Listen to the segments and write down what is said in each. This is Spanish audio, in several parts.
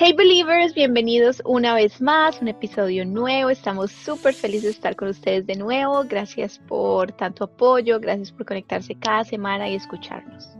Hey Believers, bienvenidos una vez más, un episodio nuevo. Estamos súper felices de estar con ustedes de nuevo. Gracias por tanto apoyo, gracias por conectarse cada semana y escucharnos.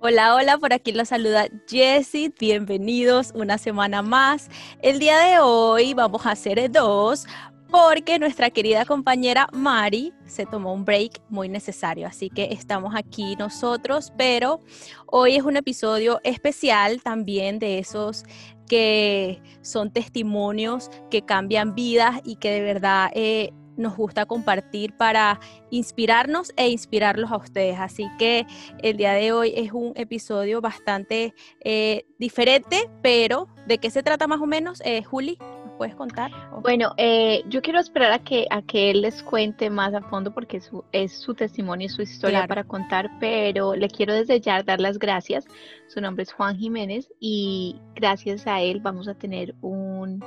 Hola, hola, por aquí los saluda Jessie. Bienvenidos una semana más. El día de hoy vamos a hacer dos porque nuestra querida compañera Mari se tomó un break muy necesario, así que estamos aquí nosotros, pero hoy es un episodio especial también de esos que son testimonios que cambian vidas y que de verdad eh, nos gusta compartir para inspirarnos e inspirarlos a ustedes. Así que el día de hoy es un episodio bastante eh, diferente, pero ¿de qué se trata más o menos, eh, Juli? Puedes contar? Bueno, eh, yo quiero esperar a que, a que él les cuente más a fondo porque su, es su testimonio y su historia para contar, pero le quiero desde ya dar las gracias. Su nombre es Juan Jiménez y gracias a él vamos a tener un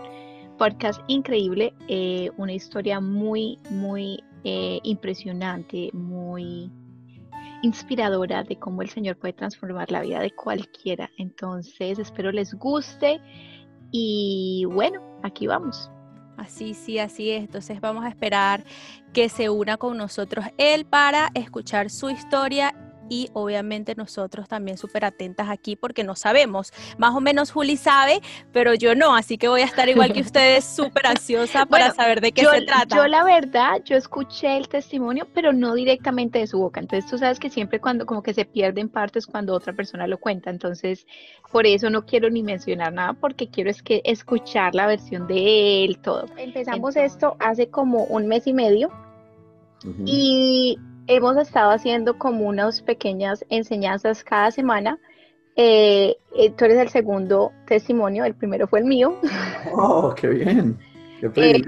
podcast increíble, eh, una historia muy, muy eh, impresionante, muy inspiradora de cómo el Señor puede transformar la vida de cualquiera. Entonces, espero les guste y bueno, aquí vamos. Así, sí, así es. Entonces vamos a esperar que se una con nosotros él para escuchar su historia y obviamente nosotros también súper atentas aquí porque no sabemos. Más o menos Juli sabe, pero yo no, así que voy a estar igual que ustedes súper ansiosa para saber de qué se trata. Yo la verdad, yo escuché el testimonio, pero no directamente de su boca. Entonces tú sabes que siempre cuando como que se pierden partes cuando otra persona lo cuenta. Entonces por eso no quiero ni mencionar nada porque quiero es que escuchar la versión de él, todo. Empezamos esto hace como un mes y medio. Y hemos estado haciendo como unas pequeñas enseñanzas cada semana. Eh, eh, tú eres el segundo testimonio, el primero fue el mío. ¡Oh, qué bien! ¡Qué eh,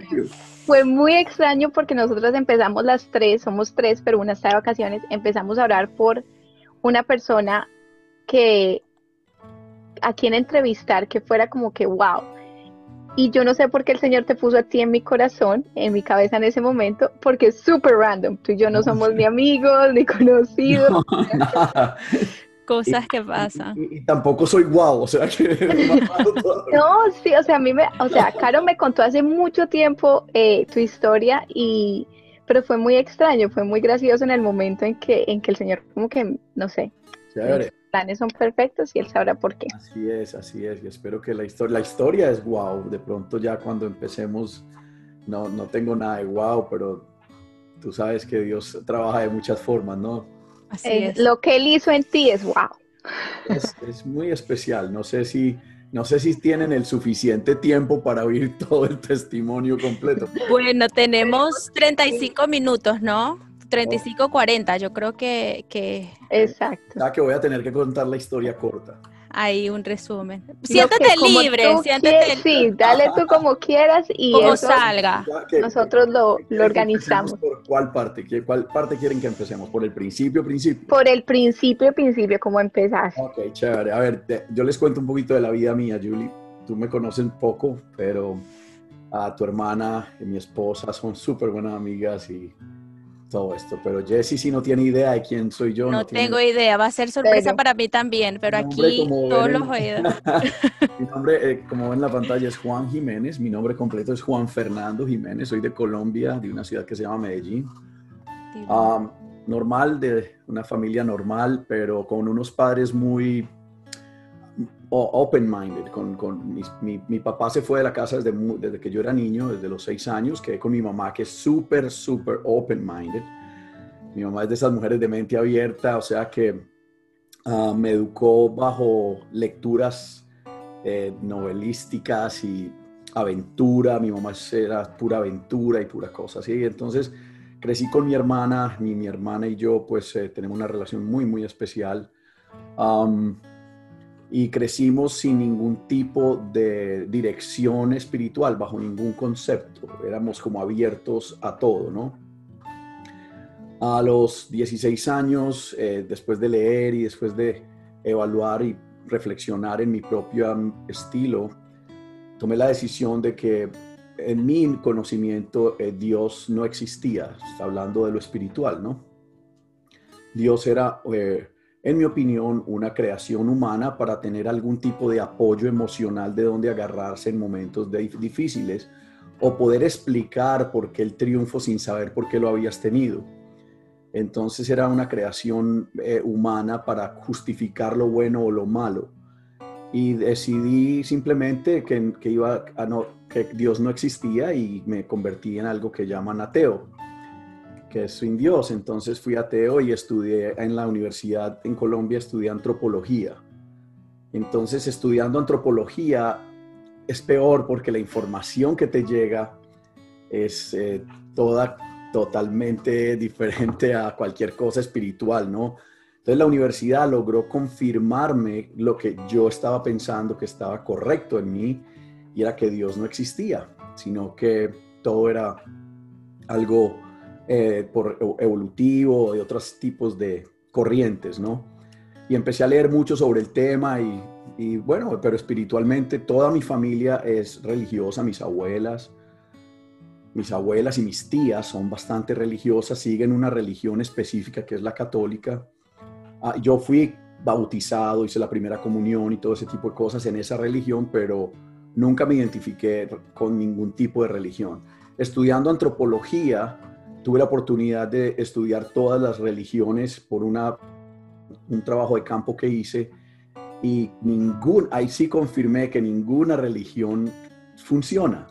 fue muy extraño porque nosotros empezamos las tres, somos tres, pero una está de vacaciones, empezamos a orar por una persona que a quien entrevistar que fuera como que wow, y yo no sé por qué el Señor te puso a ti en mi corazón, en mi cabeza en ese momento, porque es súper random. Tú y yo no somos ni amigos, ni conocidos. Cosas que pasan. Y, tampoco soy guau, o sea que... no, sí, o sea, a mí me, o sea, Caro me contó hace mucho tiempo eh, tu historia y, pero fue muy extraño, fue muy gracioso en el momento en que, en que el Señor como que, no sé, planes son perfectos y él sabrá por qué. Así es, así es. Y espero que la historia, la historia es wow. De pronto ya cuando empecemos, no, no tengo nada de wow, pero tú sabes que Dios trabaja de muchas formas, ¿no? Así eh, es. Lo que él hizo en ti es wow. Es, es, muy especial. No sé si no sé si tienen el suficiente tiempo para oír todo el testimonio completo. Bueno, tenemos 35 minutos, ¿no? 35, 40, yo creo que, que... Exacto. Ya que voy a tener que contar la historia corta. Ahí un resumen. Siéntate libre, siéntate Sí, dale tú como quieras y como salga. nosotros lo, lo organizamos. ¿Por cuál parte? ¿Cuál parte quieren que empecemos? ¿Por el principio, principio? Por el principio, principio, ¿cómo empezar? Ok, chévere. A ver, yo les cuento un poquito de la vida mía, Julie. Tú me conoces un poco, pero a tu hermana y mi esposa son súper buenas amigas y todo esto, pero Jesse sí no tiene idea de quién soy yo. No, tengo idea, va a ser sorpresa para mí también, pero aquí todos los oídos. mi nombre, eh, como ven en la pantalla, es Juan Jiménez, mi nombre completo es Juan Fernando Jiménez, soy de Colombia, de una ciudad que se llama Medellín. normal, de una familia normal, pero con unos padres muy open-minded. Con, con mi, mi, papá se fue de la casa desde, desde que yo era niño, desde los seis años, quedé con mi mamá que es súper, súper open-minded. Mi mamá es de esas mujeres de mente abierta, o sea que ah, me educó bajo lecturas eh, novelísticas y aventura. Mi mamá era pura aventura y pura cosa así. Entonces crecí con mi hermana, mi, mi hermana y yo pues eh, tenemos una relación muy, muy especial y crecimos sin ningún tipo de dirección espiritual, bajo ningún concepto. Éramos como abiertos a todo, ¿no? A los 16 años, eh, después de leer y después de evaluar y reflexionar en mi propio estilo, tomé la decisión de que en mi conocimiento eh, Dios no existía, hablando de lo espiritual, ¿no? Dios era... Eh, en mi opinión, una creación humana para tener algún tipo de apoyo emocional de donde agarrarse en momentos difíciles o poder explicar por qué el triunfo sin saber por qué lo habías tenido. Entonces era una creación eh, humana para justificar lo bueno o lo malo. Y decidí simplemente que, que iba que Dios no existía y me convertí en algo que llaman ateo que es sin Dios. Entonces fui ateo y estudié en la universidad en Colombia, estudié antropología. Entonces estudiando antropología es peor porque la información que te llega es eh, toda totalmente diferente a cualquier cosa espiritual, ¿no? Entonces la universidad logró confirmarme lo que yo estaba pensando que estaba correcto en mí y era que Dios no existía, sino que todo era algo eh, por evolutivo y otros tipos de corrientes, ¿no? Y empecé a leer mucho sobre el tema y, y bueno, pero espiritualmente toda mi familia es religiosa, mis abuelas, mis abuelas y mis tías son bastante religiosas, siguen una religión específica que es la católica. Ah, yo fui bautizado, hice la primera comunión y todo ese tipo de cosas en esa religión, pero nunca me identifiqué con ningún tipo de religión. Estudiando antropología, tuve la oportunidad de estudiar todas las religiones por una, un trabajo de campo que hice y ningún, ahí sí confirmé que ninguna religión funciona.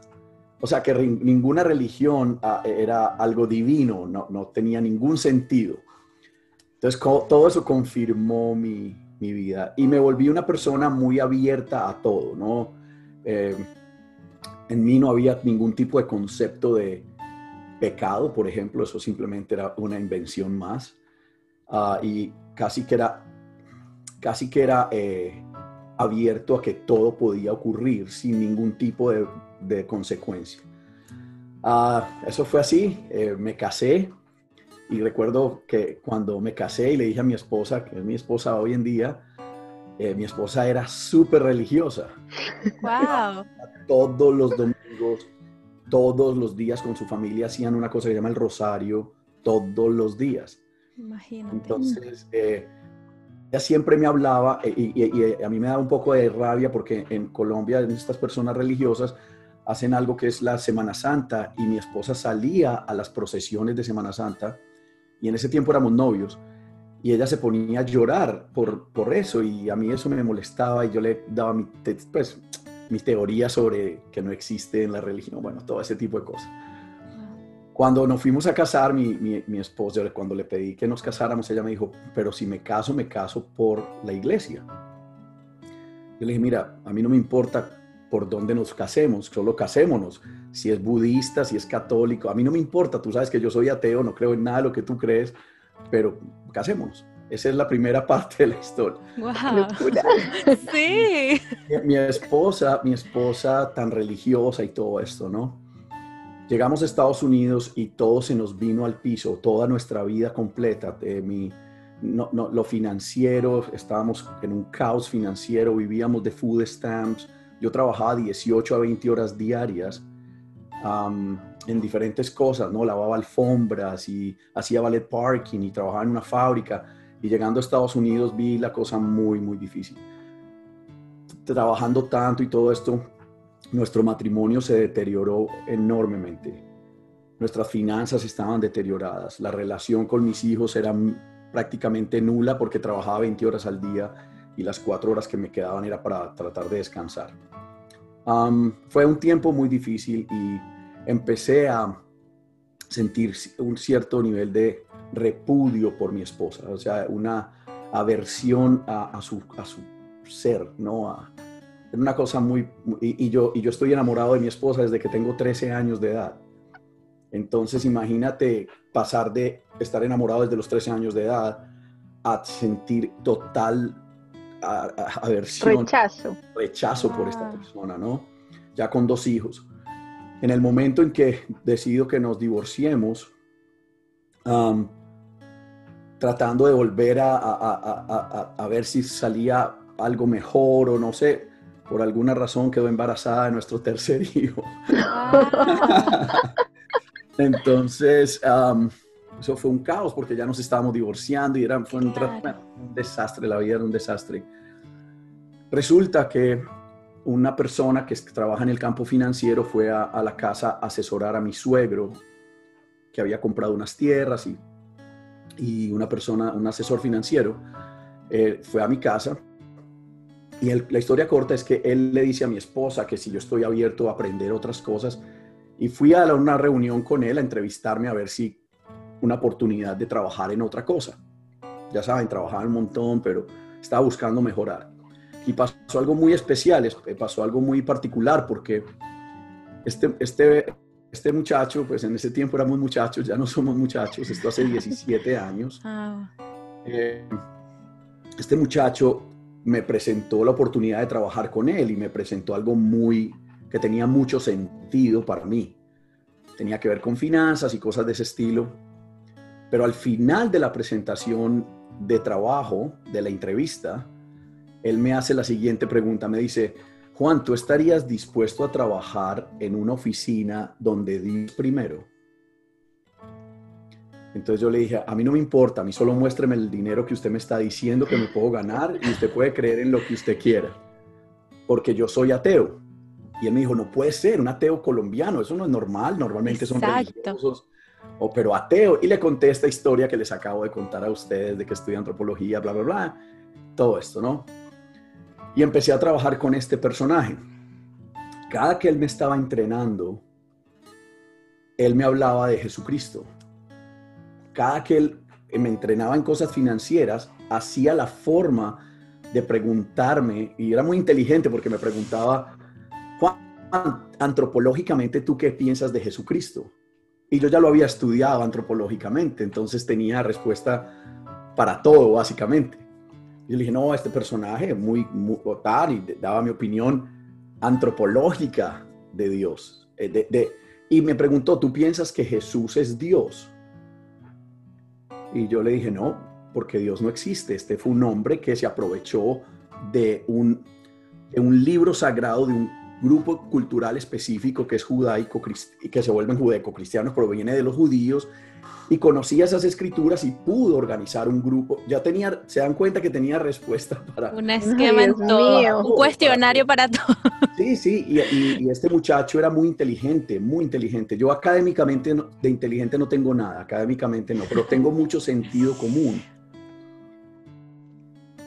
O sea, que ninguna religión ah, era algo divino, no, no, tenía ningún sentido. Entonces, todo eso confirmó mi, mi, vida y me volví una persona muy abierta a todo, ¿no? Eh, en mí no había ningún tipo de concepto de, pecado, por ejemplo, eso simplemente era una invención más. Ah, y casi que era, casi que era eh, abierto a que todo podía ocurrir sin ningún tipo de, consecuencia. Ah, eso fue así, eh, me casé y recuerdo que cuando me casé y le dije a mi esposa, que es mi esposa hoy en día, eh, mi esposa era súper religiosa. Wow. Todos los domingos todos los días con su familia hacían una cosa que se llama el rosario, todos los días. Imagínate. Entonces, eh, ella siempre me hablaba eh, y, a mí me da un poco de rabia porque en Colombia estas personas religiosas hacen algo que es la Semana Santa y mi esposa salía a las procesiones de Semana Santa y en ese tiempo éramos novios y ella se ponía a llorar por, por eso y a mí eso me molestaba y yo le daba mi, pues mis teorías sobre que no existe en la religión, bueno, todo ese tipo de cosas. Cuando nos fuimos a casar, mi, mi, mi esposa, cuando le pedí que nos casáramos, ella me dijo, pero si me caso, me caso por la iglesia. Yo le dije, mira, a mí no me importa por dónde nos casemos, solo casémonos. Si es budista, si es católico, a mí no me importa. Tú sabes que yo soy ateo, no creo en nada de lo que tú crees, pero casémonos. Esa es la primera parte de la historia. Wow. sí. Mi, esposa, mi esposa tan religiosa y todo esto, ¿no? Llegamos a Estados Unidos y todo se nos vino al piso, toda nuestra vida completa. Eh, mi, no, no, lo financiero, estábamos en un caos financiero, vivíamos de food stamps. Yo trabajaba 18 a 20 horas diarias en diferentes cosas, ¿no? Lavaba alfombras y hacía ballet parking y trabajaba en una fábrica y llegando a Estados Unidos vi la cosa muy, muy difícil. Trabajando tanto y todo esto, nuestro matrimonio se deterioró enormemente. Nuestras finanzas estaban deterioradas. La relación con mis hijos era prácticamente nula porque trabajaba 20 horas al día y las cuatro horas que me quedaban era para tratar de descansar. fue un tiempo muy difícil y empecé a sentir un cierto nivel de repudio por mi esposa, o sea, una aversión a, su, a su ser, ¿no? A, una cosa muy... Y, yo, y yo estoy enamorado de mi esposa desde que tengo 13 años de edad. Entonces, imagínate pasar de estar enamorado desde los 13 años de edad a sentir total aversión. Rechazo. Rechazo por esta ah. persona, ¿no? Ya con dos hijos. En el momento en que decido que nos divorciemos, tratando de volver a, ver si salía algo mejor o no sé, por alguna razón quedó embarazada de nuestro tercer hijo. Entonces, eso fue un caos porque ya nos estábamos divorciando y era, fue un, desastre, la vida era un desastre. Resulta que una persona que trabaja en el campo financiero fue a, la casa a asesorar a mi suegro, que había comprado unas tierras y, y una persona, un asesor financiero, eh, fue a mi casa. Y la historia corta es que él le dice a mi esposa que si yo estoy abierto a aprender otras cosas. Y fui a una reunión con él a entrevistarme a ver si una oportunidad de trabajar en otra cosa. Ya saben, trabajaba un montón, pero estaba buscando mejorar. Y pasó algo muy especial, pasó algo muy particular, porque este, este, este muchacho, pues en ese tiempo éramos muchachos, ya no somos muchachos, esto hace 17 años. Ah. Eh, este muchacho me presentó la oportunidad de trabajar con él y me presentó algo muy que tenía mucho sentido para mí. Tenía que ver con finanzas y cosas de ese estilo. Pero al final de la presentación de trabajo, de la entrevista, él me hace la siguiente pregunta, me dice, Juan, ¿tú estarías dispuesto a trabajar en una oficina donde Dios primero? Entonces yo le dije, a mí no me importa, a mí solo muéstreme el dinero que usted me está diciendo que me puedo ganar y usted puede creer en lo que usted quiera, porque yo soy ateo. Y él me dijo, no puede ser, un ateo colombiano, eso no es normal, normalmente son religiosos, o, pero ateo. Y le conté esta historia que les acabo de contar a ustedes de que estudia antropología, bla, bla, bla, todo esto, ¿no? Y empecé a trabajar con este personaje. Cada que él me estaba entrenando, él me hablaba de Jesucristo. Cada que él me entrenaba en cosas financieras, hacía la forma de preguntarme, y era muy inteligente porque me preguntaba, Juan, antropológicamente, ¿tú qué piensas de Jesucristo? Y yo ya lo había estudiado antropológicamente, entonces tenía respuesta para todo, básicamente. Y le dije, no, este personaje muy, muy daba mi opinión antropológica de Dios. Eh, de, y me preguntó, ¿tú piensas que Jesús es Dios? Y yo le dije, no, porque Dios no existe. Este fue un hombre que se aprovechó de un, de un libro sagrado, de un grupo cultural específico que es judaico y que se vuelven judaico-cristianos, proviene de los judíos y conocía esas escrituras y pudo organizar un grupo. Ya tenía, se dan cuenta que tenía respuesta para... Un esquema en todo, un cuestionario para, todo. Sí, sí, y, este muchacho era muy inteligente, muy inteligente. Yo académicamente de inteligente no tengo nada, académicamente no, pero tengo mucho sentido común.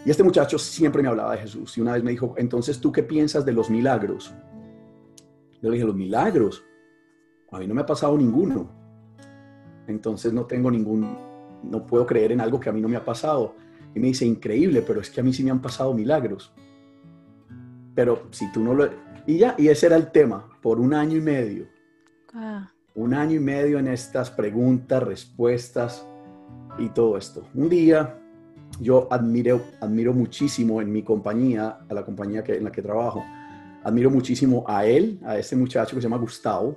Y este muchacho siempre me hablaba de Jesús y una vez me dijo, entonces tú qué piensas de los milagros? Yo le dije, los milagros, a mí no me ha pasado ninguno entonces no tengo ningún, no puedo creer en algo que a mí no me ha pasado. Y me dice, increíble, pero es que a mí sí me han pasado milagros. Pero si tú no lo... Y ya, y ese era el tema, por un año y medio. Ah. Un año y medio en estas preguntas, respuestas y todo esto. Un día yo admiro, admiro muchísimo en mi compañía, a la compañía que, en la que trabajo, admiro muchísimo a él, a este muchacho que se llama Gustavo,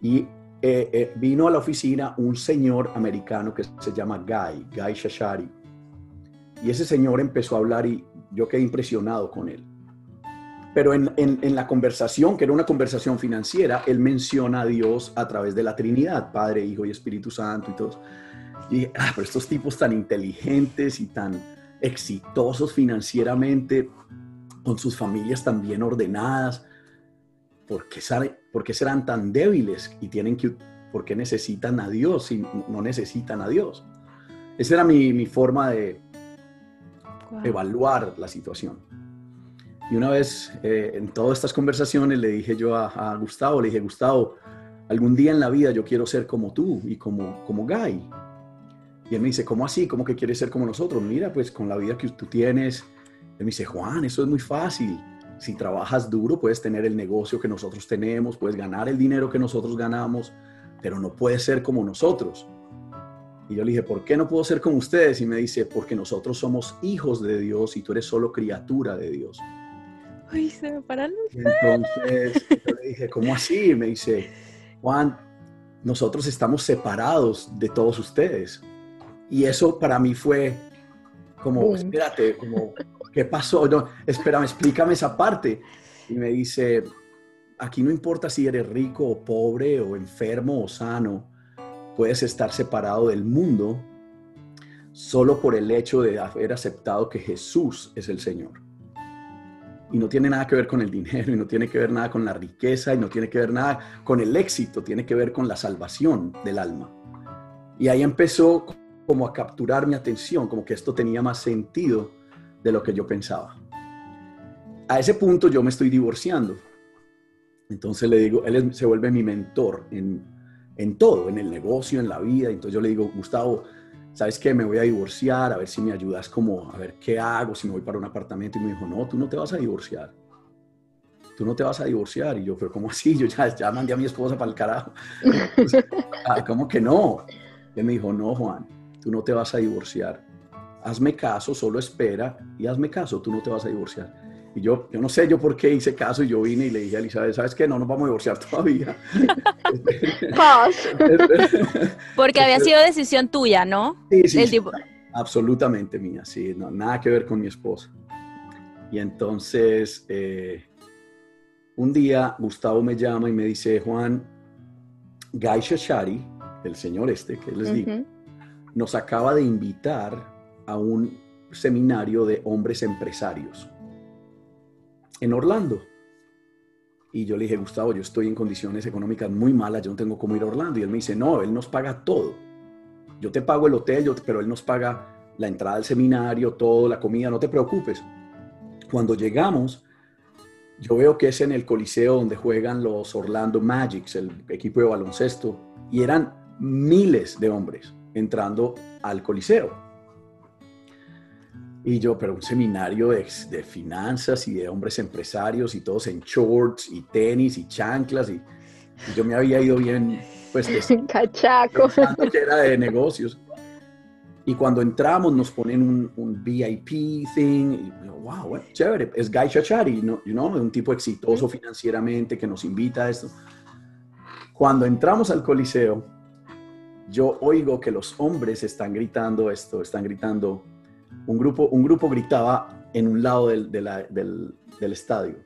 y eh, eh, vino a la oficina un señor americano que se llama Guy, Guy Shashari. Y ese señor empezó a hablar y yo quedé impresionado con él. Pero en, en, la conversación, que era una conversación financiera, él menciona a Dios a través de la Trinidad, Padre, Hijo y Espíritu Santo y todo. Y dije, ah, pero estos tipos tan inteligentes y tan exitosos financieramente, con sus familias tan bien ordenadas, ¿por qué, ¿por qué serán tan débiles y tienen que, por qué necesitan a Dios si no necesitan a Dios? Esa era mi, forma de evaluar la situación. Y una vez eh, en todas estas conversaciones le dije yo a, Gustavo, le dije, Gustavo, algún día en la vida yo quiero ser como tú y como, como Guy. Y él me dice, ¿cómo así? ¿Cómo que quieres ser como nosotros? Mira, pues con la vida que tú tienes. Él me dice, Juan, eso es muy fácil si trabajas duro, puedes tener el negocio que nosotros tenemos, puedes ganar el dinero que nosotros ganamos, pero no puedes ser como nosotros. Y yo le dije, ¿por qué no puedo ser como ustedes? Y me dice, porque nosotros somos hijos de Dios y tú eres solo criatura de Dios. Ay, se me paran Entonces, yo le dije, ¿cómo así? Y me dice, Juan, nosotros estamos separados de todos ustedes. Y eso para mí fue como, espérate, como, ¿qué pasó? No, espérame, explícame esa parte. Y me dice, aquí no importa si eres rico o pobre o enfermo o sano, puedes estar separado del mundo, solo por el hecho de haber aceptado que Jesús es el Señor. Y no tiene nada que ver con el dinero, y no tiene que ver nada con la riqueza, y no tiene que ver nada con el éxito, tiene que ver con la salvación del alma. Y ahí empezó como a capturar mi atención, como que esto tenía más sentido de lo que yo pensaba. A ese punto yo me estoy divorciando. Entonces le digo, él se vuelve mi mentor en, en todo, en el negocio, en la vida. Entonces yo le digo, Gustavo, ¿sabes qué? Me voy a divorciar, a ver si me ayudas como a ver qué hago, si me voy para un apartamento. Y me dijo, no, tú no te vas a divorciar. Tú no te vas a divorciar. Y yo, pero ¿cómo así? Yo ya, ya mandé a mi esposa para el carajo. Ah, ¿Cómo que no? Él me dijo, no, Juan, tú no te vas a divorciar. Hazme caso, solo espera y hazme caso, tú no te vas a divorciar. Y yo, yo no sé yo por qué hice caso y yo vine y le dije a Elizabeth, ¿sabes qué? No nos vamos a divorciar todavía. Porque había sido decisión tuya, ¿no? Sí, sí, absolutamente mía, sí, no, nada que ver con mi esposa. Y entonces, eh, un día Gustavo me llama y me dice, Juan, Guy Shashari, el señor este que les digo, nos acaba de invitar a un seminario de hombres empresarios en Orlando. Y yo le dije, Gustavo, yo estoy en condiciones económicas muy malas, yo no tengo cómo ir a Orlando. Y él me dice, no, él nos paga todo. Yo te pago el hotel, pero él nos paga la entrada al seminario, todo, la comida, no te preocupes. Cuando llegamos, yo veo que es en el coliseo donde juegan los Orlando Magics, el equipo de baloncesto, y eran miles de hombres entrando al Coliseo. Y yo, pero un seminario de, finanzas y de hombres empresarios y todos en shorts y tenis y chanclas y, yo me había ido bien, pues, cachaco. que era de negocios. Y cuando entramos nos ponen un, VIP thing, y wow, bueno, chévere, es Guy Chachari, ¿no? You know, un tipo exitoso financieramente que nos invita a esto. Cuando entramos al Coliseo, yo oigo que los hombres están gritando esto, están gritando, un grupo, un grupo gritaba en un lado del, del, estadio,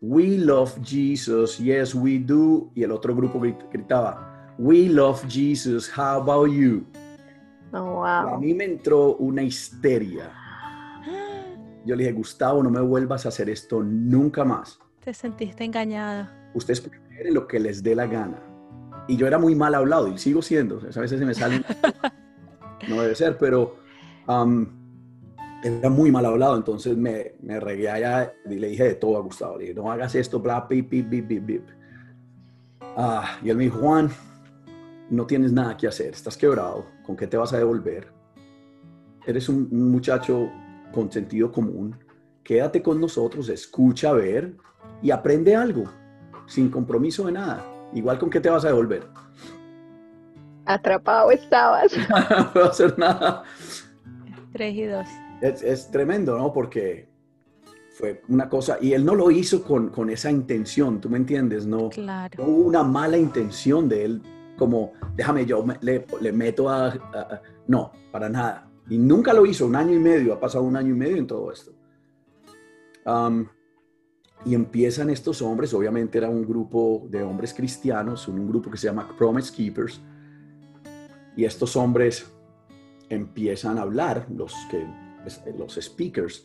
We love Jesus, yes we do, y el otro grupo gritaba, We love Jesus, how about you? Oh, wow. A mí me entró una histeria. Yo le dije, Gustavo, no me vuelvas a hacer esto nunca más. Te sentiste engañada. Ustedes pueden lo que les dé la gana y yo era muy mal hablado y sigo siendo, a veces se me salen, no debe ser, pero um, era muy mal hablado, entonces me, me regué allá y le dije de todo a Gustavo, le dije, no hagas esto, bla, pip, pip, pip, pip, pip. Ah, y él me dijo, Juan, no tienes nada que hacer, estás quebrado, ¿con qué te vas a devolver? Eres un, un muchacho con sentido común, quédate con nosotros, escucha, ver y aprende algo, sin compromiso de nada. Igual con qué te vas a devolver. Atrapado estabas. no puedo hacer nada. Tres y dos. Es, tremendo, ¿no? Porque fue una cosa, y él no lo hizo con, con esa intención, ¿tú me entiendes? No, claro. hubo una mala intención de él, como, déjame yo, le, le, meto a, No, para nada. Y nunca lo hizo, un año y medio, ha pasado un año y medio en todo esto. Um, y empiezan estos hombres, obviamente era un grupo de hombres cristianos, un grupo que se llama Promise Keepers, y estos hombres empiezan a hablar, los, que, los speakers,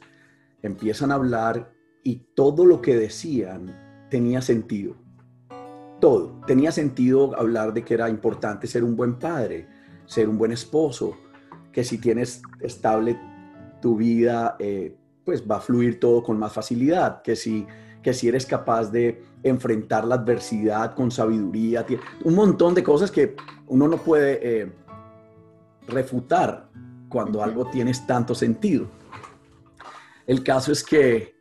empiezan a hablar y todo lo que decían tenía sentido. Todo. Tenía sentido hablar de que era importante ser un buen padre, ser un buen esposo, que si tienes estable tu vida, eh, pues va a fluir todo con más facilidad, que si que si eres capaz de enfrentar la adversidad con sabiduría, un montón de cosas que uno no puede eh, refutar cuando algo tiene tanto sentido. El caso es que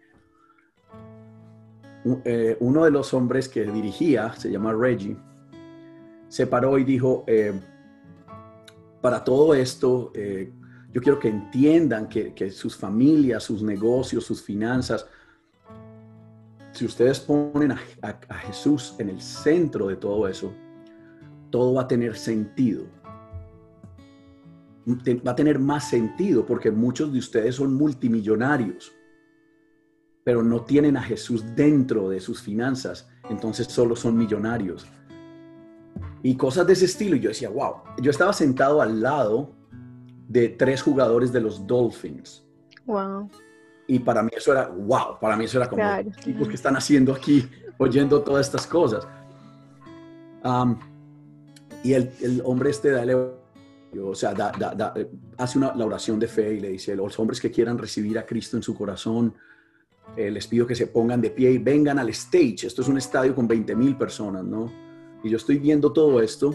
eh, uno de los hombres que dirigía, se llama Reggie, se paró y dijo, eh, para todo esto, yo quiero que entiendan que, que sus familias, sus negocios, sus finanzas, si ustedes ponen a, Jesús en el centro de todo eso, todo va a tener sentido. Va a tener más sentido porque muchos de ustedes son multimillonarios, pero no tienen a Jesús dentro de sus finanzas, entonces solo son millonarios. Y cosas de ese estilo. Y yo decía, wow, yo estaba sentado al lado de tres jugadores de los Dolphins. Wow. Y para mí eso era, wow, para mí eso era como, claro. que están haciendo aquí, oyendo todas estas cosas? y el, el, hombre este da, o sea, hace una, la oración de fe y le dice, los hombres que quieran recibir a Cristo en su corazón, eh, les pido que se pongan de pie y vengan al stage. Esto es un estadio con 20 mil personas, ¿no? Y yo estoy viendo todo esto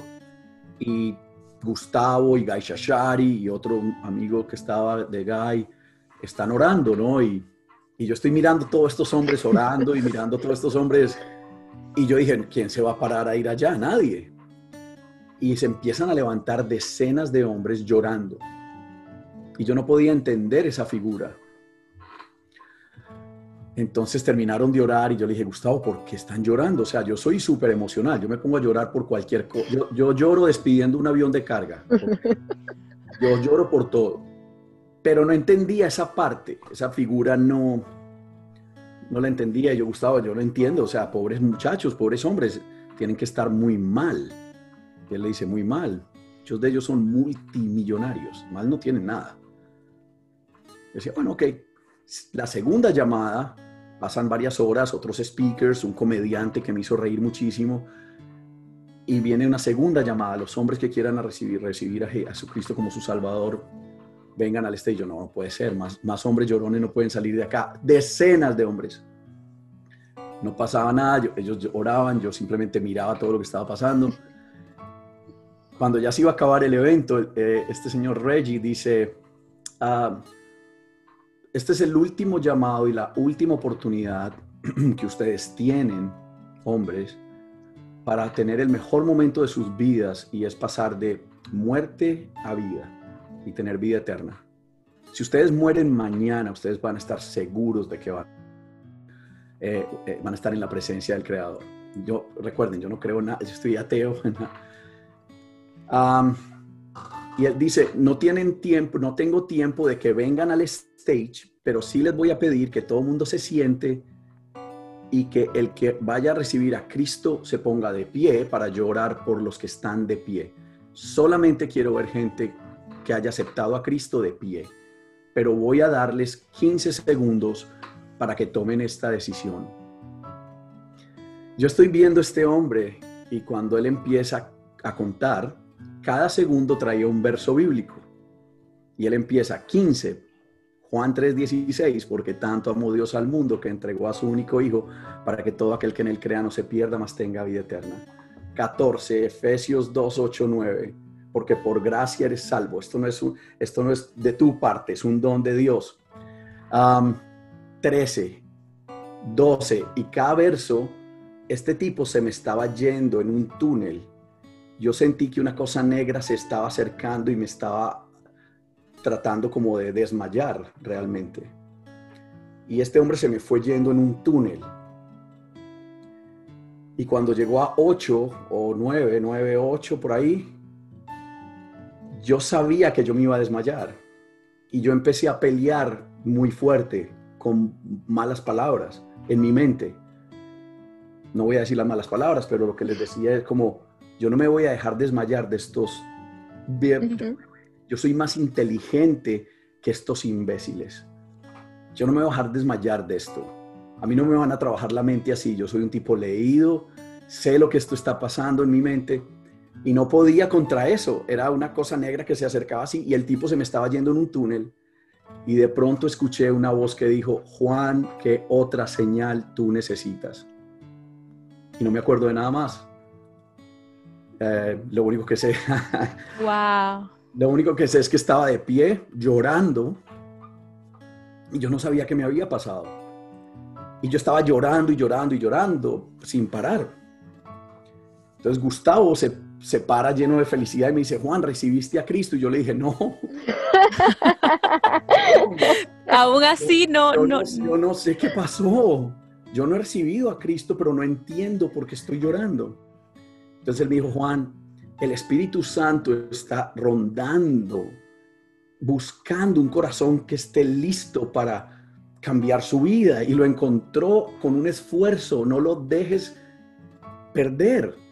y Gustavo y Guy Shashari y otro amigo que estaba de Guy están orando, ¿no? Y, y yo estoy mirando todos estos hombres orando y mirando todos estos hombres y yo dije, ¿quién se va a parar a ir allá? Nadie. Y se empiezan a levantar decenas de hombres llorando. Y yo no podía entender esa figura. Entonces terminaron de orar y yo le dije, Gustavo, ¿por qué están llorando? O sea, yo soy súper emocional, yo me pongo a llorar por cualquier cosa. Yo, lloro despidiendo un avión de carga. Yo lloro por todo. Pero no entendía esa parte, esa figura no, no la entendía. Yo, Gustavo, yo lo entiendo. O sea, pobres muchachos, pobres hombres, tienen que estar muy mal. Y él le dice, muy mal. Muchos de ellos son multimillonarios, mal no tienen nada. Yo decía, bueno, ok. La segunda llamada Pasan varias horas, otros speakers, un comediante que me hizo reír muchísimo. Y viene una segunda llamada, los hombres que quieran recibir, recibir a Jesucristo como su Salvador, vengan al estadio. No, no puede ser, más, más hombres llorones no pueden salir de acá. Decenas de hombres. No pasaba nada, ellos oraban, yo simplemente miraba todo lo que estaba pasando. Cuando ya se iba a acabar el evento, eh, este señor Reggie dice, ah, este es el último llamado y la última oportunidad que ustedes tienen, hombres, para tener el mejor momento de sus vidas y es pasar de muerte a vida y tener vida eterna. Si ustedes mueren mañana, ustedes van a estar seguros de que van, eh, eh, van a estar en la presencia del Creador. Yo, recuerden, yo no creo nada, yo estoy ateo. y él dice, no tienen tiempo, no tengo tiempo de que vengan al stage, pero sí les voy a pedir que todo el mundo se siente y que el que vaya a recibir a Cristo se ponga de pie para llorar por los que están de pie. Solamente quiero ver gente que haya aceptado a Cristo de pie, pero voy a darles 15 segundos para que tomen esta decisión. Yo estoy viendo a este hombre y cuando él empieza a contar, cada segundo traía un verso bíblico. Y él empieza 15, Juan 3:16, porque tanto amó Dios al mundo que entregó a su único Hijo para que todo aquel que en él crea no se pierda, mas tenga vida eterna. 14, Efesios 2, 8, 9, porque por gracia eres salvo. Esto no es, esto no es de tu parte, es un don de Dios. 13, 12, y cada verso, este tipo se me estaba yendo en un túnel. Yo sentí que una cosa negra se estaba acercando y me estaba tratando como de desmayar realmente. Y este hombre se me fue yendo en un túnel. Y cuando llegó a 8 o 9, 9, 8 por ahí, yo sabía que yo me iba a desmayar. Y yo empecé a pelear muy fuerte con malas palabras en mi mente. No voy a decir las malas palabras, pero lo que les decía es como, yo no me voy a dejar desmayar de estos yo soy más inteligente que estos imbéciles. Yo no me voy a dejar desmayar de esto. A mí no me van a trabajar la mente así. Yo soy un tipo leído, sé lo que esto está pasando en mi mente y no podía contra eso. Era una cosa negra que se acercaba así y el tipo se me estaba yendo en un túnel y de pronto escuché una voz que dijo, Juan, ¿qué otra señal tú necesitas? Y no me acuerdo de nada más. Eh, lo único que sé. wow. Lo único que sé es que estaba de pie llorando y yo no sabía qué me había pasado. Y yo estaba llorando y llorando y llorando sin parar. Entonces Gustavo se, se para lleno de felicidad y me dice, Juan, ¿recibiste a Cristo? Y yo le dije, no. Aún así, no, yo no. Yo no sé qué pasó. Yo no he recibido a Cristo, pero no entiendo por qué estoy llorando. Entonces él me dijo, Juan, el Espíritu Santo está rondando, buscando un corazón que esté listo para cambiar su vida y lo encontró con un esfuerzo. No lo dejes perder.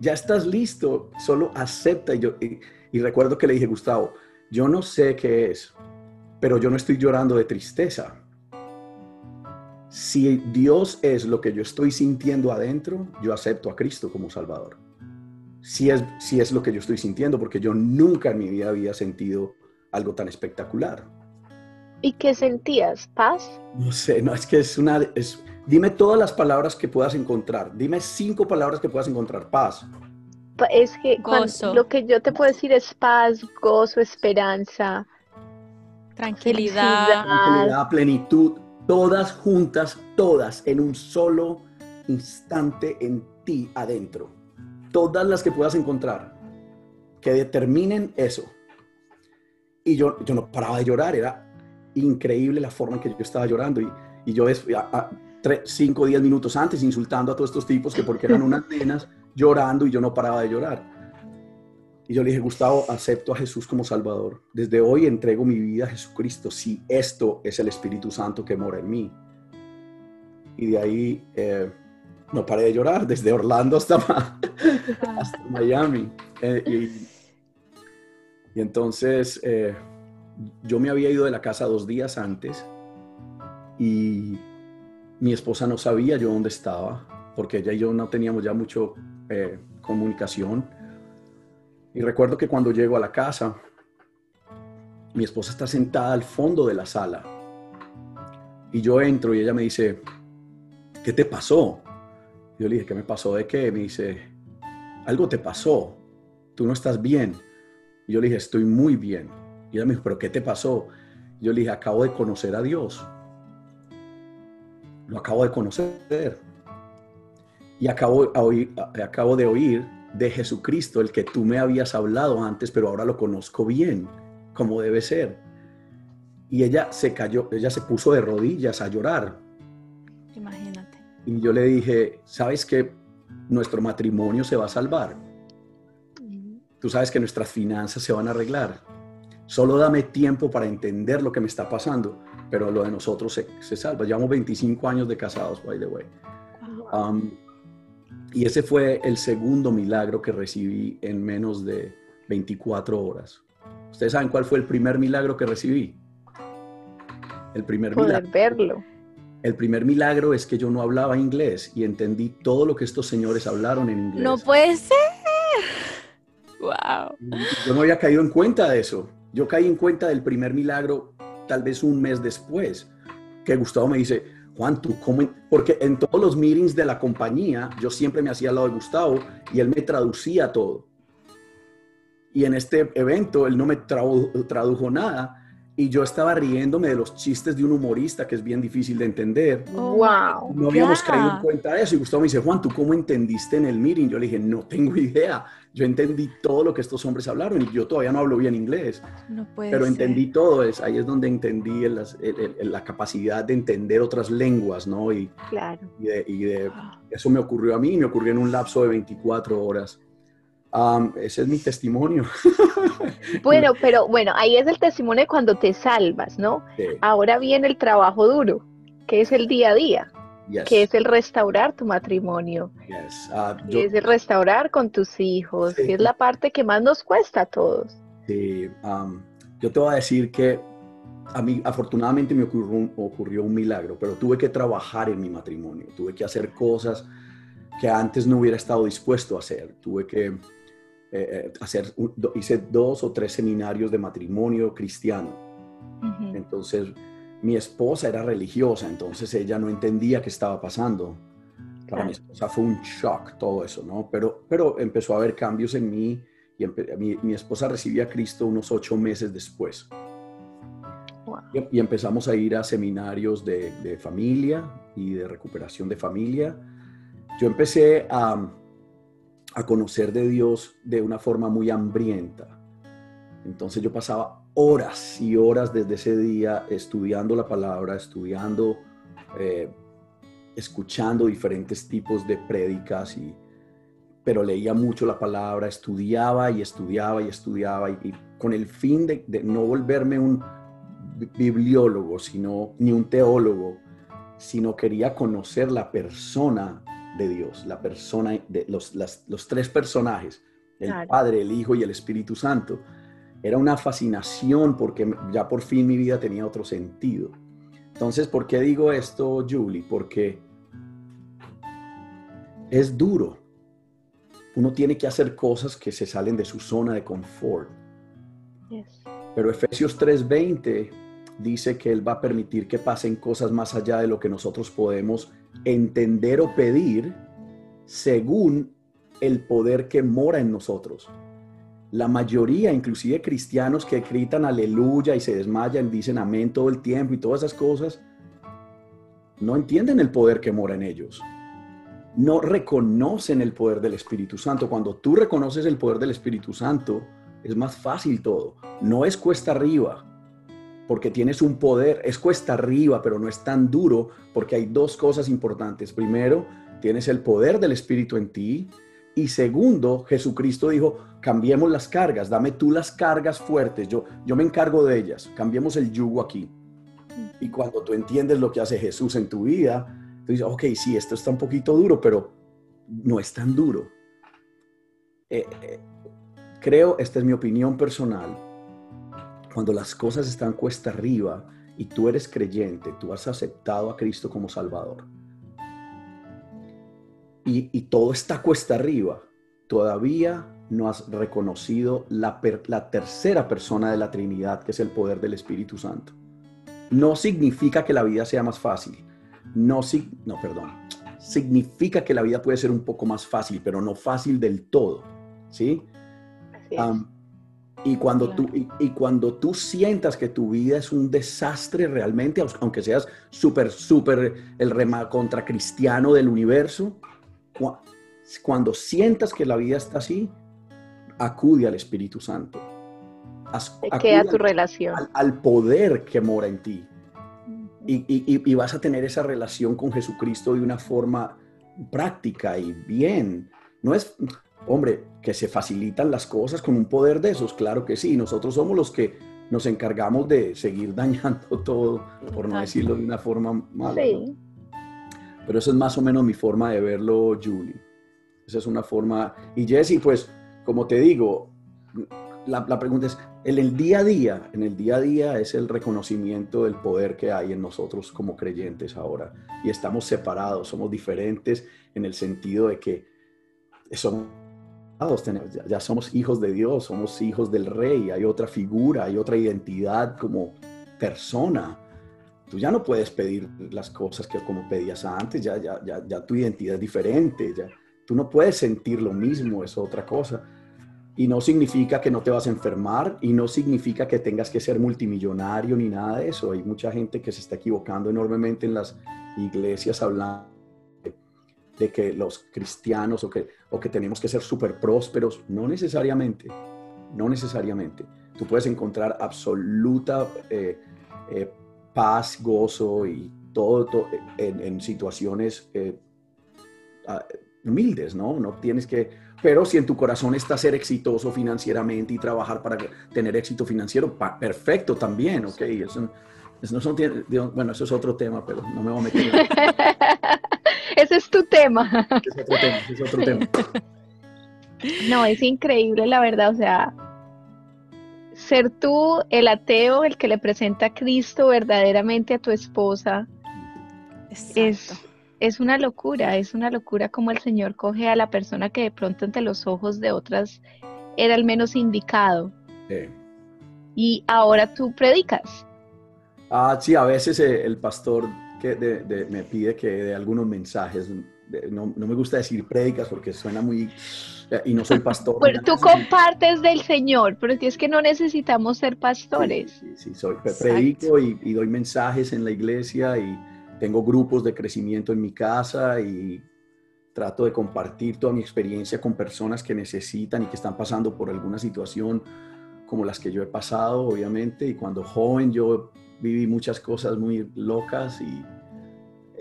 Ya estás listo, solo acepta. Y, yo, y, recuerdo que le dije, Gustavo, yo no sé qué es, pero yo no estoy llorando de tristeza. Si Dios es lo que yo estoy sintiendo adentro, yo acepto a Cristo como Salvador. Si es, si es lo que yo estoy sintiendo, porque yo nunca en mi vida había sentido algo tan espectacular. ¿Y qué sentías? ¿Paz? No sé, no, es que es una... Es, dime todas las palabras que puedas encontrar. Dime cinco palabras que puedas encontrar. Paz. Es que lo que yo te puedo decir es paz, gozo, esperanza. Tranquilidad. Tranquilidad, plenitud. Todas juntas, todas en un solo instante en ti adentro. Todas las que puedas encontrar que determinen eso. Y yo, yo no paraba de llorar, era increíble la forma en que yo estaba llorando. Y, y yo, a, tres, cinco o diez minutos antes, insultando a todos estos tipos que porque eran unas nenas, llorando y yo no paraba de llorar. Y yo le dije, Gustavo, acepto a Jesús como Salvador. Desde hoy entrego mi vida a Jesucristo, si esto es el Espíritu Santo que mora en mí. Y de ahí eh, no paré de llorar, desde Orlando hasta, hasta Miami. Eh, y, y, entonces eh, yo me había ido de la casa dos días antes y mi esposa no sabía yo dónde estaba, porque ella y yo no teníamos ya mucho eh, comunicación. Y recuerdo que cuando llego a la casa, mi esposa está sentada al fondo de la sala. Y yo entro y ella me dice, ¿qué te pasó? Yo le dije, ¿qué me pasó de qué? Me dice, algo te pasó, tú no estás bien. Yo le dije, estoy muy bien. Y ella me dijo, ¿pero qué te pasó? Yo le dije, acabo de conocer a Dios. Lo acabo de conocer. Y acabo, acabo de oír de Jesucristo, el que tú me habías hablado antes, pero ahora lo conozco bien, como debe ser. Y ella se cayó, ella se puso de rodillas a llorar. Imagínate. Y yo le dije, ¿sabes que nuestro matrimonio se va a salvar? Tú sabes que nuestras finanzas se van a arreglar. Solo dame tiempo para entender lo que me está pasando, pero lo de nosotros se, se salva. Llevamos 25 años de casados, by the way. Um, y ese fue el segundo milagro que recibí en menos de 24 horas. ¿Ustedes saben cuál fue el primer milagro que recibí? El primer Poder verlo. El primer milagro es que yo no hablaba inglés y entendí todo lo que estos señores hablaron en inglés. No puede ser. Wow. Yo no había caído en cuenta de eso. Yo caí en cuenta del primer milagro tal vez un mes después, que Gustavo me dice, Juan, tú cómo, porque en todos los meetings de la compañía yo siempre me hacía al lado de Gustavo y él me traducía todo. Y en este evento él no me tradujo nada y yo estaba riéndome de los chistes de un humorista que es bien difícil de entender. wow. No habíamos caído en cuenta de eso. Y Gustavo me dice, Juan, ¿tú cómo entendiste en el meeting? Yo le dije, no tengo idea. Yo entendí todo lo que estos hombres hablaron y yo todavía no hablo bien inglés. No puede pero entendí todo. Es, ahí es donde entendí la capacidad de entender otras lenguas, ¿no? Y, claro. y, de, y de, eso me ocurrió a mí, me ocurrió en un lapso de 24 horas ese es mi testimonio. bueno, pero bueno, ahí es el testimonio cuando te salvas, ¿no? Ahora viene el trabajo duro, que es el día a día, que es el restaurar tu matrimonio, ah, que es el restaurar con tus hijos, que es la parte que más nos cuesta a todos. Sí, yo te voy a decir que a mí afortunadamente me ocurrió ocurrió un milagro, pero tuve que trabajar en mi matrimonio, tuve que hacer cosas que antes no hubiera estado dispuesto a hacer, tuve que eh, eh, hacer, hice dos o tres seminarios de matrimonio cristiano. Entonces, mi esposa era religiosa, entonces ella no entendía qué estaba pasando. Para mi esposa fue un shock todo eso, ¿no? Pero, pero empezó a haber cambios en mí y mi, mi, esposa recibía a Cristo unos ocho meses después. Y, y, empezamos a ir a seminarios de, de familia y de recuperación de familia. Yo empecé a a conocer de Dios de una forma muy hambrienta. Entonces yo pasaba horas y horas desde ese día estudiando la palabra, estudiando, eh, escuchando diferentes tipos de prédicas, pero leía mucho la palabra, estudiaba y estudiaba y estudiaba, y, con el fin de, de, no volverme un bibliólogo, sino, ni un teólogo, sino quería conocer la persona de Dios, la persona, de los, los tres personajes, el Padre, el Hijo y el Espíritu Santo. era una fascinación porque ya por fin mi vida tenía otro sentido. Entonces, ¿por qué digo esto, Julie? Porque es duro. Uno tiene que hacer cosas que se salen de su zona de confort. Pero Efesios 3:20 dice que Él va a permitir que pasen cosas más allá de lo que nosotros podemos entender o pedir según el poder que mora en nosotros. La mayoría, inclusive cristianos que gritan aleluya y se desmayan, dicen amén todo el tiempo y todas esas cosas, no entienden el poder que mora en ellos. No reconocen el poder del Espíritu Santo. Cuando tú reconoces el poder del Espíritu Santo, es más fácil todo. No es cuesta arriba, porque tienes un poder, es cuesta arriba, pero no es tan duro, porque hay dos cosas importantes. Primero, tienes el poder del Espíritu en ti y segundo, Jesucristo dijo, cambiemos las cargas, dame tú las cargas fuertes, yo, yo me encargo de ellas, cambiemos el yugo aquí. Y cuando tú entiendes lo que hace Jesús en tu vida, tú dices, ok, sí, esto está un poquito duro, pero no es tan duro. Eh, eh, creo, esta es mi opinión personal, cuando las cosas están cuesta arriba y tú eres creyente, tú has aceptado a Cristo como Salvador y, todo está cuesta arriba, todavía no has reconocido la, la tercera persona de la Trinidad, que es el poder del Espíritu Santo. No significa que la vida sea más fácil. No, no, perdón. Significa que la vida puede ser un poco más fácil, pero no fácil del todo. ¿Sí? Y, cuando tú, y, cuando tú sientas que tu vida es un desastre realmente, aunque seas súper, súper el rema contra cristiano del universo, cuando sientas que la vida está así, acude al Espíritu Santo. queda tu relación. Al, poder que mora en ti. Y, vas a tener esa relación con Jesucristo de una forma práctica y bien. No es, hombre, que se facilitan las cosas con un poder de esos, claro que sí. Nosotros somos los que nos encargamos de seguir dañando todo, por no decirlo de una forma mala. Sí. Pero esa es más o menos mi forma de verlo, Julie. Esa es una forma. Y Jesse, pues, como te digo, la, pregunta es, en el día a día, en el día a día es el reconocimiento del poder que hay en nosotros como creyentes ahora. Y estamos separados, somos diferentes en el sentido de que somos ya somos hijos de Dios, somos hijos del rey, hay otra figura, hay otra identidad como persona tú ya no puedes pedir las cosas que como pedías antes, ya, ya, ya, ya tu identidad es diferente, ya, tú no puedes sentir lo mismo, es otra cosa. Y no significa que no te vas a enfermar y no significa que tengas que ser multimillonario ni nada de eso. Hay mucha gente que se está equivocando enormemente en las iglesias hablando de, que los cristianos o que, o que tenemos que ser súper prósperos. No necesariamente, no necesariamente. Tú puedes encontrar absoluta eh, eh, paz, gozo y todo, en, situaciones eh, ah, humildes, ¿no? No tienes que, pero si en tu corazón está ser exitoso financieramente y trabajar para tener éxito financiero, perfecto también, ¿ok? Eso, no bueno, eso es otro tema, pero no me voy a meter. Tema. Es otro tema, es otro tema. No, es increíble, la verdad, o sea, ser tú el ateo, el que le presenta a Cristo verdaderamente a tu esposa, es, es, una locura, es una locura como el Señor coge a la persona que de pronto ante los ojos de otras era el menos indicado. Y ahora tú predicas. Ah, sí, a veces el pastor que me pide que dé algunos mensajes. No, no me gusta decir prédicas porque suena muy y no soy pastor. Bueno, tú compartes del Señor, pero es que no necesitamos ser pastores. Sí, sí, soy, predico y, doy mensajes en la iglesia y tengo grupos de crecimiento en mi casa y trato de compartir toda mi experiencia con personas que necesitan y que están pasando por alguna situación como las que yo he pasado, obviamente. Y cuando joven yo viví muchas cosas muy locas y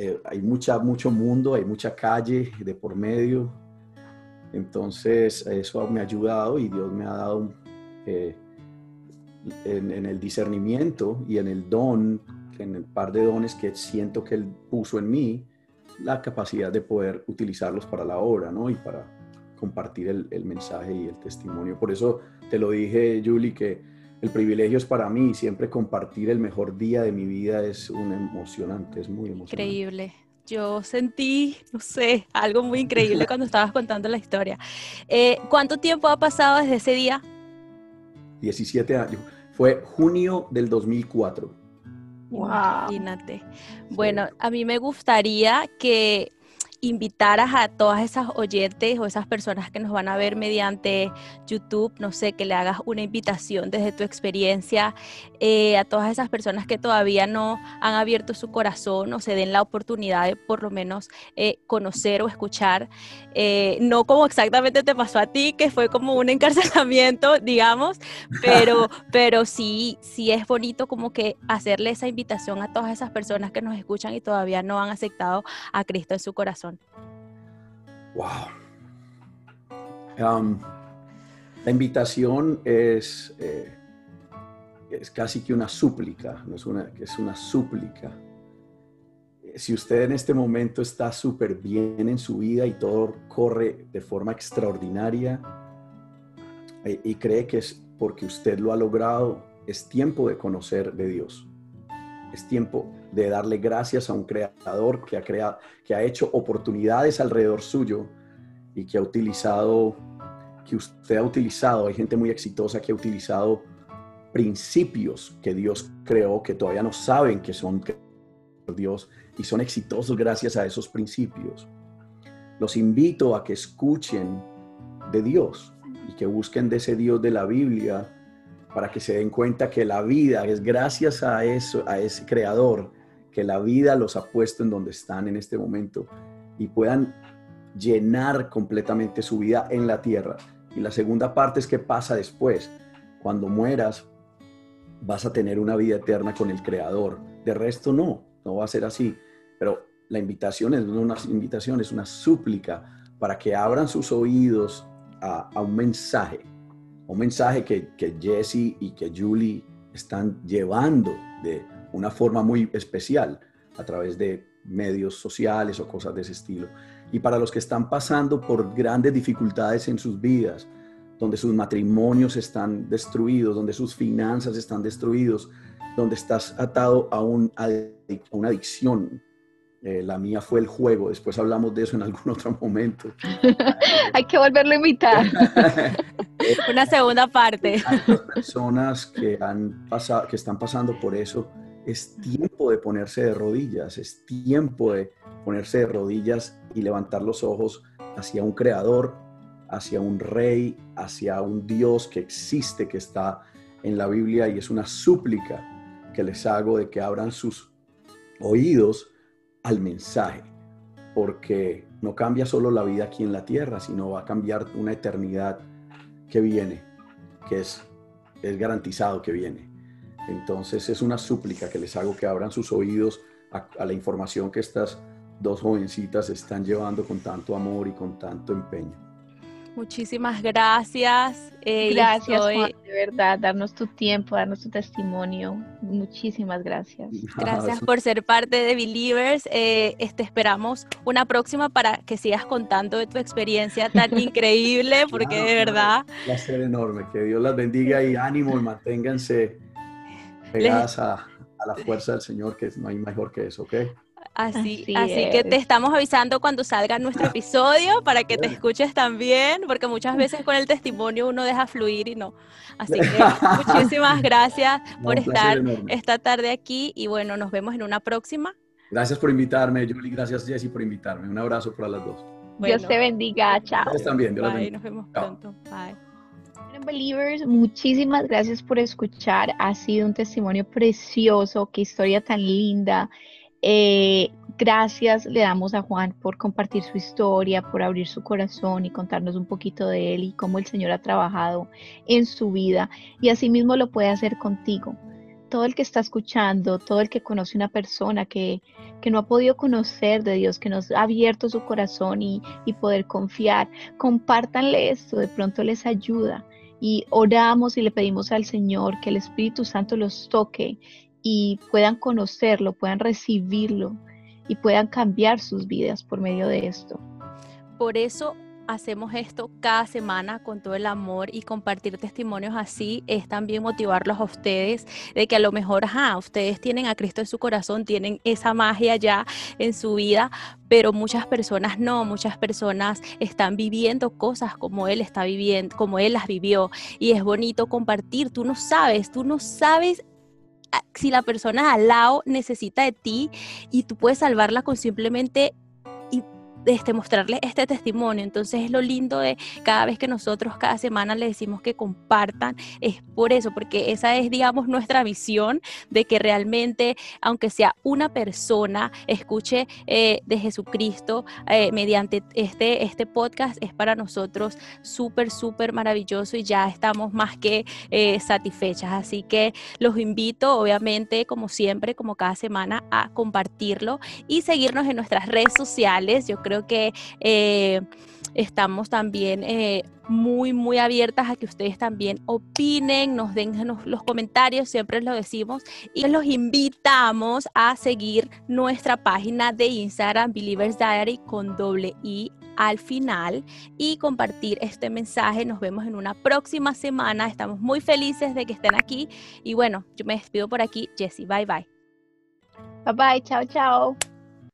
eh, hay mucha, mucho mundo, hay mucha calle de por medio entonces, eso me ha ayudado y Dios me ha dado eh, en, el discernimiento y en el don, en el par de dones que siento que Él puso en mí, la capacidad de poder utilizarlos para la obra, ¿no? Y para compartir el, mensaje y el testimonio. Por eso te lo dije, Julie, que el privilegio es para mí. Siempre compartir el mejor día de mi vida es un emocionante, es muy emocionante. Increíble. Yo sentí, no sé, algo muy increíble cuando estabas contando la historia. Eh, ¿Cuánto tiempo ha pasado desde ese día? 17 años. Fue junio del 2004. Wow. Imagínate. Bueno, a mí me gustaría que invitaras a todas esas oyentes o esas personas que nos van a ver mediante YouTube, no sé, que le hagas una invitación desde tu experiencia eh, a todas esas personas que todavía no han abierto su corazón o se den la oportunidad de por lo menos eh, conocer o escuchar, eh, no como exactamente te pasó a ti, que fue como un encarcelamiento, digamos, pero, pero sí, sí es bonito como que hacerle esa invitación a todas esas personas que nos escuchan y todavía no han aceptado a Cristo en su corazón. Wow. Um, la invitación es, eh, es casi que una súplica, no es una, es una súplica. Si usted en este momento está súper bien en su vida y todo corre de forma extraordinaria eh, y cree que es porque usted lo ha logrado, es tiempo de conocer de Dios. Es tiempo de darle gracias a un creador que ha creado, que ha hecho oportunidades alrededor suyo y que ha utilizado, que usted ha utilizado, hay gente muy exitosa que ha utilizado principios que Dios creó que todavía no saben que son Dios y son exitosos gracias a esos principios. Los invito a que escuchen de Dios y que busquen de ese Dios de la Biblia para que se den cuenta que la vida es gracias a eso, a ese creador que la vida los ha puesto en donde están en este momento y puedan llenar completamente su vida en la tierra. Y la segunda parte es qué pasa después. Cuando mueras, vas a tener una vida eterna con el Creador. De resto, no, no va a ser así. Pero la invitación es una invitación, es una súplica para que abran sus oídos a, un mensaje, un mensaje que, que Jesse y que Julie están llevando de una forma muy especial a través de medios sociales o cosas de ese estilo. Y para los que están pasando por grandes dificultades en sus vidas, donde sus matrimonios están destruidos, donde sus finanzas están destruidos, donde estás atado a, un, a una adicción. Eh, la mía fue el juego, después hablamos de eso en algún otro momento. Hay que volverlo a invitar. una segunda parte. Las personas que, han pasado, que están pasando por eso, es tiempo de ponerse de rodillas, es tiempo de ponerse de rodillas y levantar los ojos hacia un creador, hacia un rey, hacia un Dios que existe, que está en la Biblia y es una súplica que les hago de que abran sus oídos al mensaje, porque no cambia solo la vida aquí en la tierra, sino va a cambiar una eternidad que viene, que es, es garantizado que viene. Entonces es una súplica que les hago que abran sus oídos a, la información que estas dos jovencitas están llevando con tanto amor y con tanto empeño. Muchísimas gracias. Eh, gracias, Juan, de verdad, darnos tu tiempo, darnos tu testimonio. Muchísimas gracias. Gracias por ser parte de Believers. Eh, este, esperamos una próxima para que sigas contando de tu experiencia tan increíble, porque de verdad... Un placer enorme. Que Dios las bendiga y ánimo y manténganse pegadas a, la fuerza del Señor, que no hay mejor que eso, ¿ok? Así, así, que te estamos avisando cuando salga nuestro episodio para que te escuches también, porque muchas veces con el testimonio uno deja fluir y no. Así que muchísimas gracias por estar esta tarde aquí y bueno, nos vemos en una próxima. Gracias por invitarme, Julie. Gracias, Jessy, por invitarme. Un abrazo para las dos. Dios te bendiga. Chao. Ustedes también. Dios Bye, nos vemos pronto. Bye. Believers, muchísimas gracias por escuchar. Ha sido un testimonio precioso, qué historia tan linda. Eh, gracias le damos a Juan por compartir su historia, por abrir su corazón y contarnos un poquito de él y cómo el Señor ha trabajado en su vida. Y asimismo lo puede hacer contigo. Todo el que está escuchando, todo el que conoce una persona que, que no ha podido conocer de Dios, que nos ha abierto su corazón y, y poder confiar, compártanle esto, de pronto les ayuda y oramos y le pedimos al Señor que el Espíritu Santo los toque y puedan conocerlo, puedan recibirlo y puedan cambiar sus vidas por medio de esto. Por eso hacemos esto cada semana con todo el amor y compartir testimonios así es también motivarlos a ustedes de que a lo mejor, ajá, ustedes tienen a Cristo en su corazón, tienen esa magia ya en su vida, pero muchas personas no, muchas personas están viviendo cosas como Él está viviendo, como Él las vivió y es bonito compartir, tú no sabes, tú no sabes si la persona al lado necesita de ti y tú puedes salvarla con simplemente este, mostrarles este testimonio. Entonces es lo lindo de cada vez que nosotros cada semana le decimos que compartan, es por eso, porque esa es, digamos, nuestra visión de que realmente, aunque sea una persona, escuche eh, de Jesucristo eh, mediante este, este podcast, es para nosotros súper, súper maravilloso y ya estamos más que eh, satisfechas. Así que los invito, obviamente, como siempre, como cada semana, a compartirlo y seguirnos en nuestras redes sociales. Yo creo que eh, estamos también eh, muy, muy abiertas a que ustedes también opinen, nos den los comentarios, siempre lo decimos, y los invitamos a seguir nuestra página de Instagram, Believers Diary, con doble I al final y compartir este mensaje. Nos vemos en una próxima semana. Estamos muy felices de que estén aquí. Y bueno, yo me despido por aquí. Jessie, bye bye. Bye bye, chao, chao.